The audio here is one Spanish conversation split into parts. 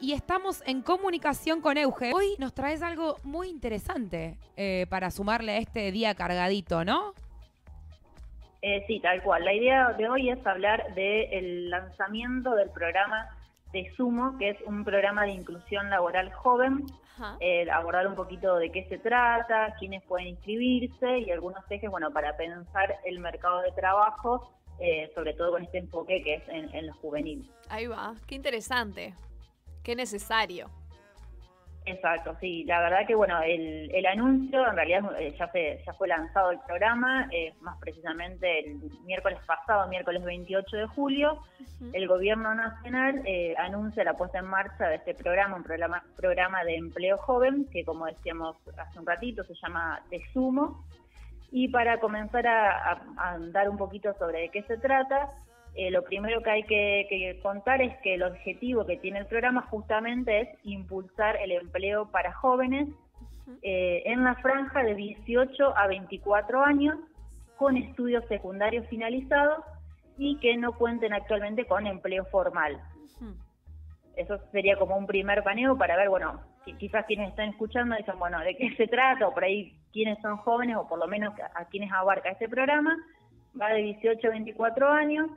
y estamos en comunicación con Euge. Hoy nos traes algo muy interesante eh, para sumarle a este día cargadito, ¿no? Eh, sí, tal cual. La idea de hoy es hablar del lanzamiento del programa de Sumo, que es un programa de inclusión laboral joven, eh, abordar un poquito de qué se trata, quiénes pueden inscribirse y algunos ejes, bueno, para pensar el mercado de trabajo, eh, sobre todo con este enfoque que es en, en los juveniles. Ahí va, qué interesante, qué necesario. Exacto, sí. La verdad que bueno, el, el anuncio en realidad eh, ya, se, ya fue lanzado el programa, eh, más precisamente el miércoles pasado, miércoles 28 de julio, el gobierno nacional eh, anuncia la puesta en marcha de este programa, un programa, programa de empleo joven, que como decíamos hace un ratito se llama Te Sumo. Y para comenzar a, a, a andar un poquito sobre de qué se trata, eh, lo primero que hay que, contar es que el objetivo que tiene el programa justamente es impulsar el empleo para jóvenes eh, en la franja de 18 a 24 años con estudios secundarios finalizados y que no cuenten actualmente con empleo formal. Eso sería como un primer paneo para ver, bueno, quizás quienes están escuchando dicen, bueno, ¿de qué se trata? O por ahí quiénes son jóvenes o por lo menos a, a quienes abarca este programa. Va de 18 a 24 años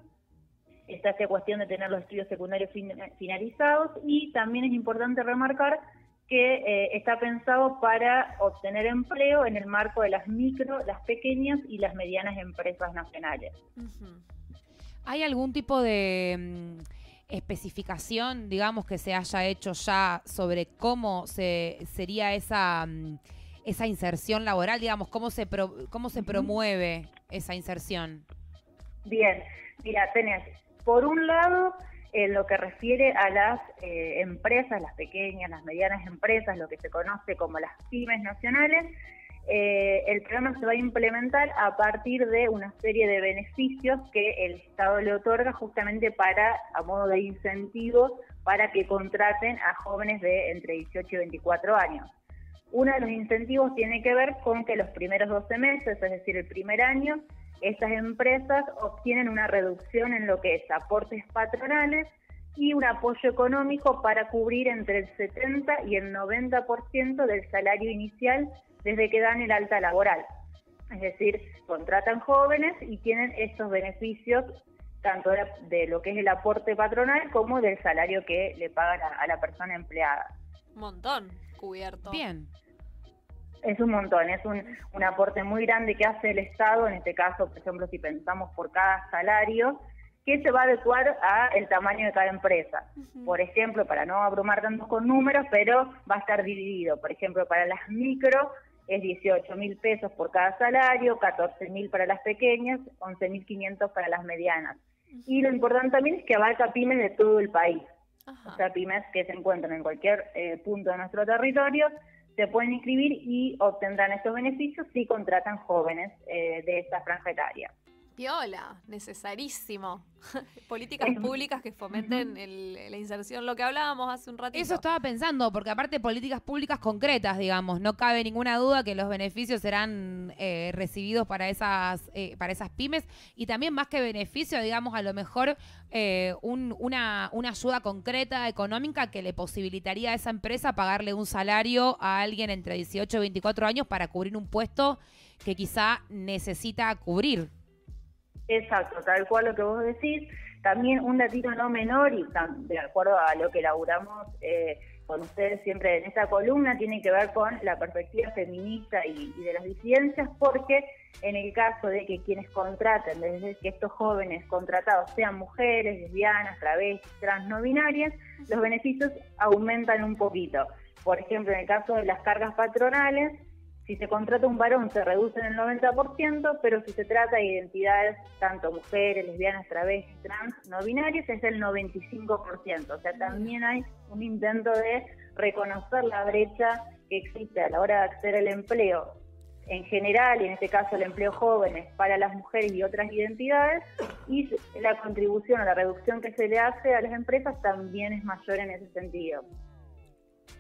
está esta cuestión de tener los estudios secundarios finalizados y también es importante remarcar que eh, está pensado para obtener empleo en el marco de las micro, las pequeñas y las medianas empresas nacionales. ¿Hay algún tipo de mm, especificación, digamos, que se haya hecho ya sobre cómo se sería esa mm, esa inserción laboral, digamos, cómo se cómo se promueve esa inserción? Bien, mira, tenés por un lado, en lo que refiere a las eh, empresas, las pequeñas, las medianas empresas, lo que se conoce como las pymes nacionales, eh, el programa se va a implementar a partir de una serie de beneficios que el Estado le otorga justamente para, a modo de incentivo, para que contraten a jóvenes de entre 18 y 24 años. Uno de los incentivos tiene que ver con que los primeros 12 meses, es decir, el primer año, estas empresas obtienen una reducción en lo que es aportes patronales y un apoyo económico para cubrir entre el 70 y el 90% del salario inicial desde que dan el alta laboral. Es decir, contratan jóvenes y tienen estos beneficios tanto de, lo que es el aporte patronal como del salario que le pagan a, a la persona empleada. Un montón cubierto. Bien. Es un montón, es un, un aporte muy grande que hace el Estado, en este caso, por ejemplo, si pensamos por cada salario, que se va a adecuar a el tamaño de cada empresa. Por ejemplo, para no abrumar tanto con números, pero va a estar dividido. Por ejemplo, para las micro es 18 mil pesos por cada salario, 14 mil para las pequeñas, 11 mil 500 para las medianas. Y lo importante también es que abarca pymes de todo el país. O sea, pymes que se encuentran en cualquier eh, punto de nuestro territorio se pueden inscribir y obtendrán estos beneficios si contratan jóvenes eh, de esta franja. Viola, necesarísimo. Políticas públicas que fomenten la inserción, lo que hablábamos hace un ratito. Eso estaba pensando, porque aparte políticas públicas concretas, digamos, no cabe ninguna duda que los beneficios serán eh, recibidos para esas, eh, para esas pymes y también más que beneficio, digamos, a lo mejor eh, un, una, una ayuda concreta económica que le posibilitaría a esa empresa pagarle un salario a alguien entre 18 y 24 años para cubrir un puesto que quizá necesita cubrir. Exacto, tal cual lo que vos decís. También un datito no menor y de acuerdo a lo que elaboramos eh, con ustedes siempre en esta columna, tiene que ver con la perspectiva feminista y, y, de las disidencias, porque en el caso de que quienes contraten, desde que estos jóvenes contratados sean mujeres, lesbianas, travestis, trans, no binarias, los beneficios aumentan un poquito. Por ejemplo, en el caso de las cargas patronales, si se contrata un varón se reduce en el 90%, pero si se trata de identidades tanto mujeres, lesbianas, travestis, trans, no binarias, es el 95%. O sea, también hay un intento de reconocer la brecha que existe a la hora de acceder al empleo en general, y en este caso el empleo jóvenes para las mujeres y otras identidades, y la contribución o la reducción que se le hace a las empresas también es mayor en ese sentido.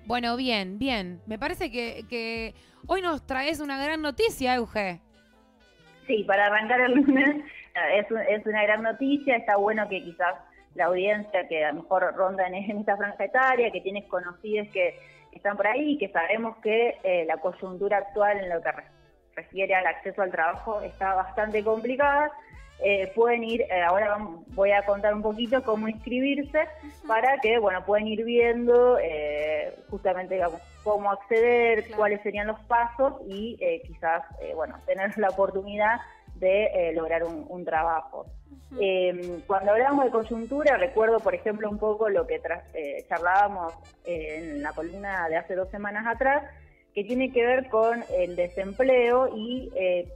Bueno, bien, bien. Me parece que, que hoy nos traes una gran noticia, Euge. Sí, para arrancar el lunes es, es una gran noticia. Está bueno que quizás la audiencia que a lo mejor ronda en, esta franja etaria, que tienes conocidos que están por ahí, que sabemos que eh, la coyuntura actual en lo que refiere al acceso al trabajo está bastante complicada. Eh, pueden ir, eh, ahora voy a contar un poquito cómo inscribirse para que, bueno, pueden ir viendo justamente cómo acceder, cuáles serían los pasos y quizás, bueno, tener la oportunidad de lograr un trabajo. Eh, cuando hablamos de coyuntura, recuerdo, por ejemplo, un poco lo que eh, charlábamos eh, en la columna de hace dos semanas atrás, que tiene que ver con el desempleo y eh,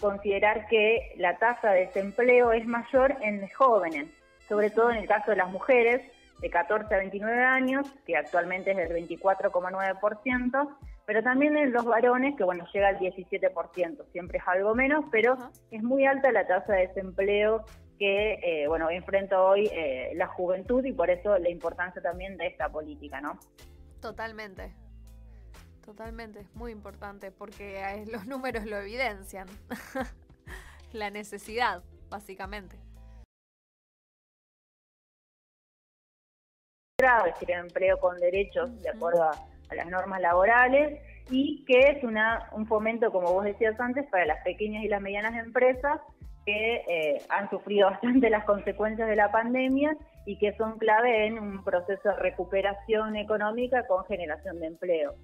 considerar que la tasa de desempleo es mayor en jóvenes, sobre todo en el caso de las mujeres de 14 a 29 años, que actualmente es del 24,9%, pero también en los varones, que bueno, llega al 17%, siempre es algo menos, pero es muy alta la tasa de desempleo que, eh, bueno, enfrenta hoy eh, la juventud y por eso la importancia también de esta política, ¿no? Totalmente, totalmente, es muy importante porque los números lo evidencian, la necesidad, básicamente. Es decir, empleo con derechos de acuerdo a a las normas laborales y que es una, un fomento, como vos decías antes, para las pequeñas y las medianas empresas que eh, han sufrido bastante las consecuencias de la pandemia y que son clave en un proceso de recuperación económica con generación de empleo.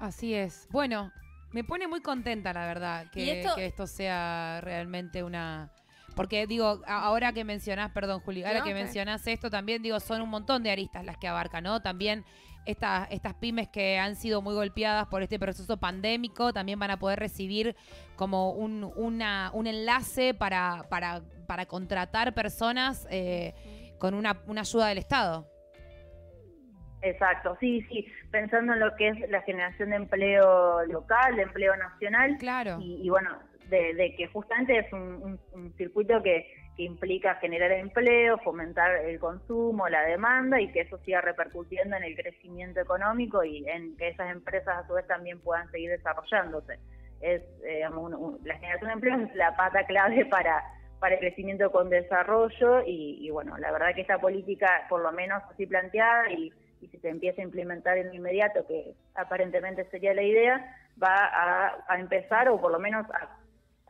Así es. Bueno, me pone muy contenta, la verdad, que esto, sea realmente una... Porque digo, ahora que mencionás, perdón Juli, ahora que mencionás esto también, digo, son un montón de aristas las que abarca, ¿no? También estas, estas pymes que han sido muy golpeadas por este proceso pandémico también van a poder recibir como un, una, un enlace para, para, para contratar personas eh, con una, una ayuda del Estado. Exacto, sí, sí, pensando en lo que es la generación de empleo local, de empleo nacional. Claro. Y, bueno, de, que justamente es un circuito que que implica generar empleo, fomentar el consumo, la demanda y que eso siga repercutiendo en el crecimiento económico y en que esas empresas a su vez también puedan seguir desarrollándose. Es, eh, la generación de empleo es la pata clave para, para el crecimiento con desarrollo y, bueno, la verdad que esta política, por lo menos así planteada y, y si se empieza a implementar en inmediato, que aparentemente sería la idea, va a, a empezar o por lo menos a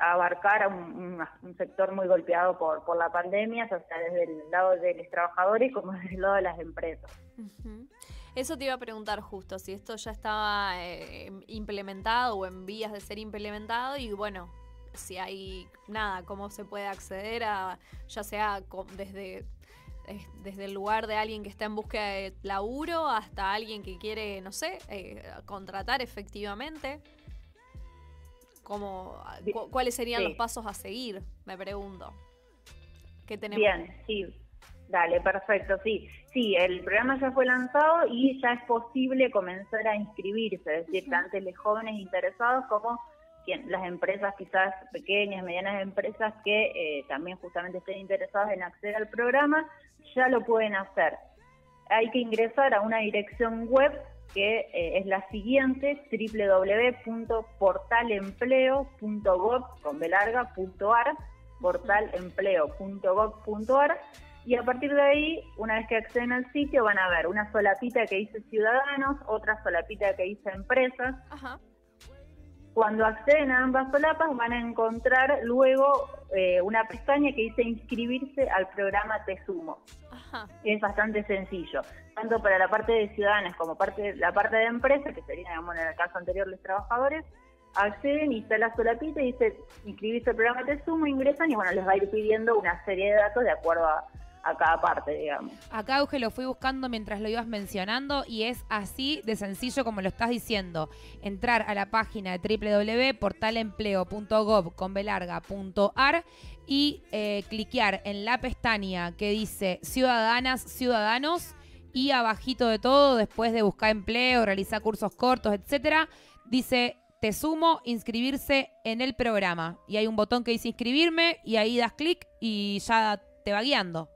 abarcar a un, sector muy golpeado por, por la pandemia, o sea, desde el lado de los trabajadores como desde el lado de las empresas. Eso te iba a preguntar justo, si esto ya estaba eh, implementado o en vías de ser implementado y bueno, si hay nada, cómo se puede acceder a, ya sea desde, desde el lugar de alguien que está en búsqueda de laburo hasta alguien que quiere, no sé, eh, contratar efectivamente. ¿Cómo, ¿Cuáles serían los pasos a seguir? Me pregunto. ¿Qué tenemos? Bien, sí. Dale, perfecto, sí. Sí, el programa ya fue lanzado y ya es posible comenzar a inscribirse, es decir, tanto los jóvenes interesados como las empresas quizás pequeñas, medianas empresas que eh, también justamente estén interesadas en acceder al programa, ya lo pueden hacer. Hay que ingresar a una dirección web que eh, es la siguiente, www.portalempleo.gov.ar, portalempleo.gov.ar, y a partir de ahí, una vez que acceden al sitio, van a ver una solapita que dice ciudadanos, otra solapita que dice empresas. Cuando acceden a ambas solapas, van a encontrar luego eh, una pestaña que dice inscribirse al programa Te Sumo. Es bastante sencillo, tanto para la parte de ciudadanos como parte la parte de empresa, que sería, digamos, en el caso anterior, los trabajadores, acceden y está la solapita y dice inscribirse al programa Te Sumo, ingresan y bueno, les va a ir pidiendo una serie de datos de acuerdo a, a cada parte, digamos. Acá, Euge, lo fui buscando mientras lo ibas mencionando y es así de sencillo como lo estás diciendo. Entrar a la página de www.portalempleo.gov.ar y eh, cliquear en la pestaña que dice Ciudadanas, Ciudadanos y abajito de todo, después de buscar empleo, realizar cursos cortos, etcétera, dice te sumo, inscribirse en el programa. Y hay un botón que dice inscribirme y ahí das clic y ya te va guiando.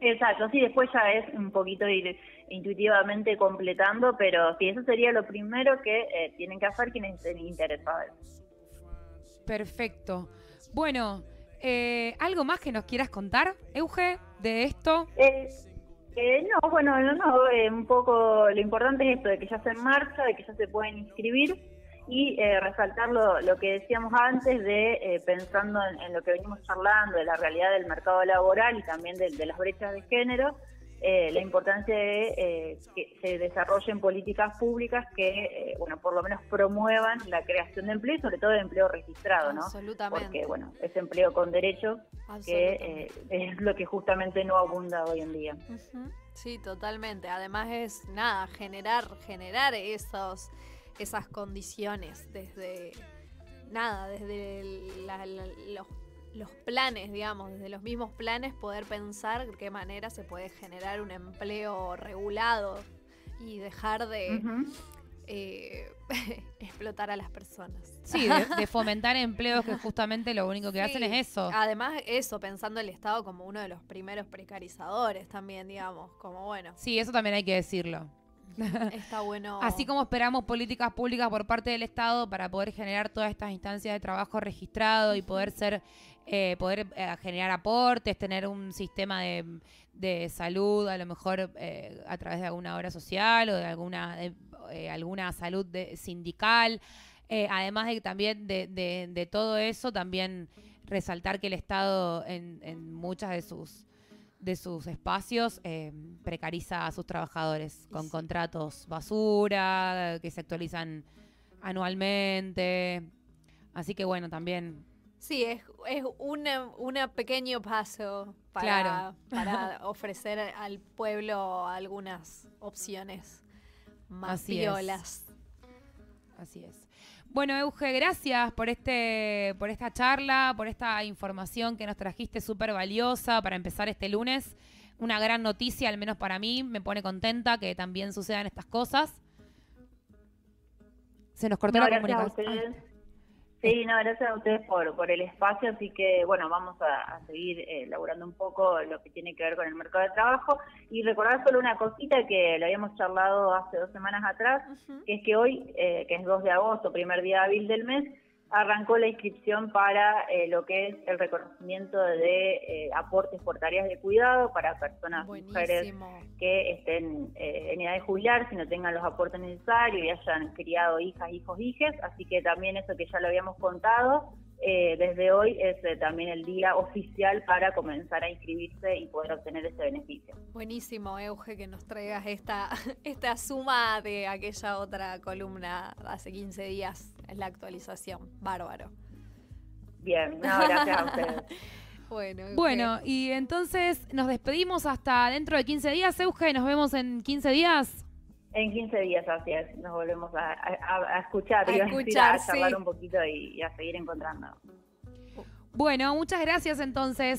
Exacto, sí, después ya es un poquito ir intuitivamente completando, pero sí, eso sería lo primero que eh, tienen que hacer quienes estén interesados. Perfecto. Bueno, Eh, ¿Algo más que nos quieras contar, Euge, de esto? Eh, eh, no, bueno, no, no, eh, un poco lo importante es esto, de que ya está en marcha, de que ya se pueden inscribir y eh, resaltar lo, lo, que decíamos antes de eh, pensando en, lo que venimos charlando, de la realidad del mercado laboral y también de, de las brechas de género, eh, la importancia de que se desarrollen políticas públicas que, bueno, por lo menos promuevan la creación de empleo y sobre todo de empleo registrado, ¿no? Absolutamente. Porque, bueno, es empleo con derecho, que es lo que justamente no abunda hoy en día. Uh -huh. Sí, totalmente. Además es, nada, generar, generar esos, esas condiciones desde, nada, desde la, la, los los planes, digamos, desde los mismos planes, poder pensar de qué manera se puede generar un empleo regulado y dejar de uh -huh. eh, explotar a las personas. Sí, de, de, fomentar empleos que justamente lo único que sí, hacen es eso. Además, eso, pensando el Estado como uno de los primeros precarizadores también, digamos, como bueno. Sí, eso también hay que decirlo. Está bueno. Así como esperamos políticas públicas por parte del Estado para poder generar todas estas instancias de trabajo registrado y poder ser, eh, poder eh, generar aportes, tener un sistema de, de salud, a lo mejor eh, a través de alguna obra social o de alguna, de, eh, alguna salud de, sindical. Eh, además de también de, de, de, todo eso, también resaltar que el Estado en, en muchas de sus de sus espacios eh, precariza a sus trabajadores con sí. contratos basura que se actualizan anualmente. Así que bueno, también. Sí, es, es un una pequeño paso para, claro. para ofrecer al pueblo algunas opciones más Así violas. Es. Así es. Bueno, Euge, gracias por este, por esta charla, por esta información que nos trajiste súper valiosa para empezar este lunes. Una gran noticia, al menos para mí, me pone contenta que también sucedan estas cosas. Se nos cortó no, la comunicación. Sí, no, gracias a ustedes por, por el espacio, así que bueno, vamos a, a seguir eh, un poco lo que tiene que ver con el mercado de trabajo y recordar solo una cosita que lo habíamos charlado hace dos semanas atrás, uh -huh. que es que hoy, eh, que es 2 de agosto, primer día hábil del mes, arrancó la inscripción para eh, lo que es el reconocimiento de eh, aportes por tareas de cuidado para personas, Buenísimo. mujeres que estén eh, en edad de jubilar, si no tengan los aportes necesarios y hayan criado hijas, hijos, hijes. Así que también eso que ya lo habíamos contado, eh, desde hoy es también el día oficial para comenzar a inscribirse y poder obtener ese beneficio. Buenísimo, Euge, que nos traigas esta, esta suma de aquella otra columna hace 15 días, es la actualización. Bárbaro. Bien, no, gracias a ustedes. Bueno, bueno, y entonces nos despedimos hasta dentro de 15 días, Euge, nos vemos en 15 días. En 15 días, así es, nos volvemos a, a, a escuchar, a, y escuchar, a, charlar sí. un poquito y, y, a seguir encontrando. Bueno, muchas gracias entonces.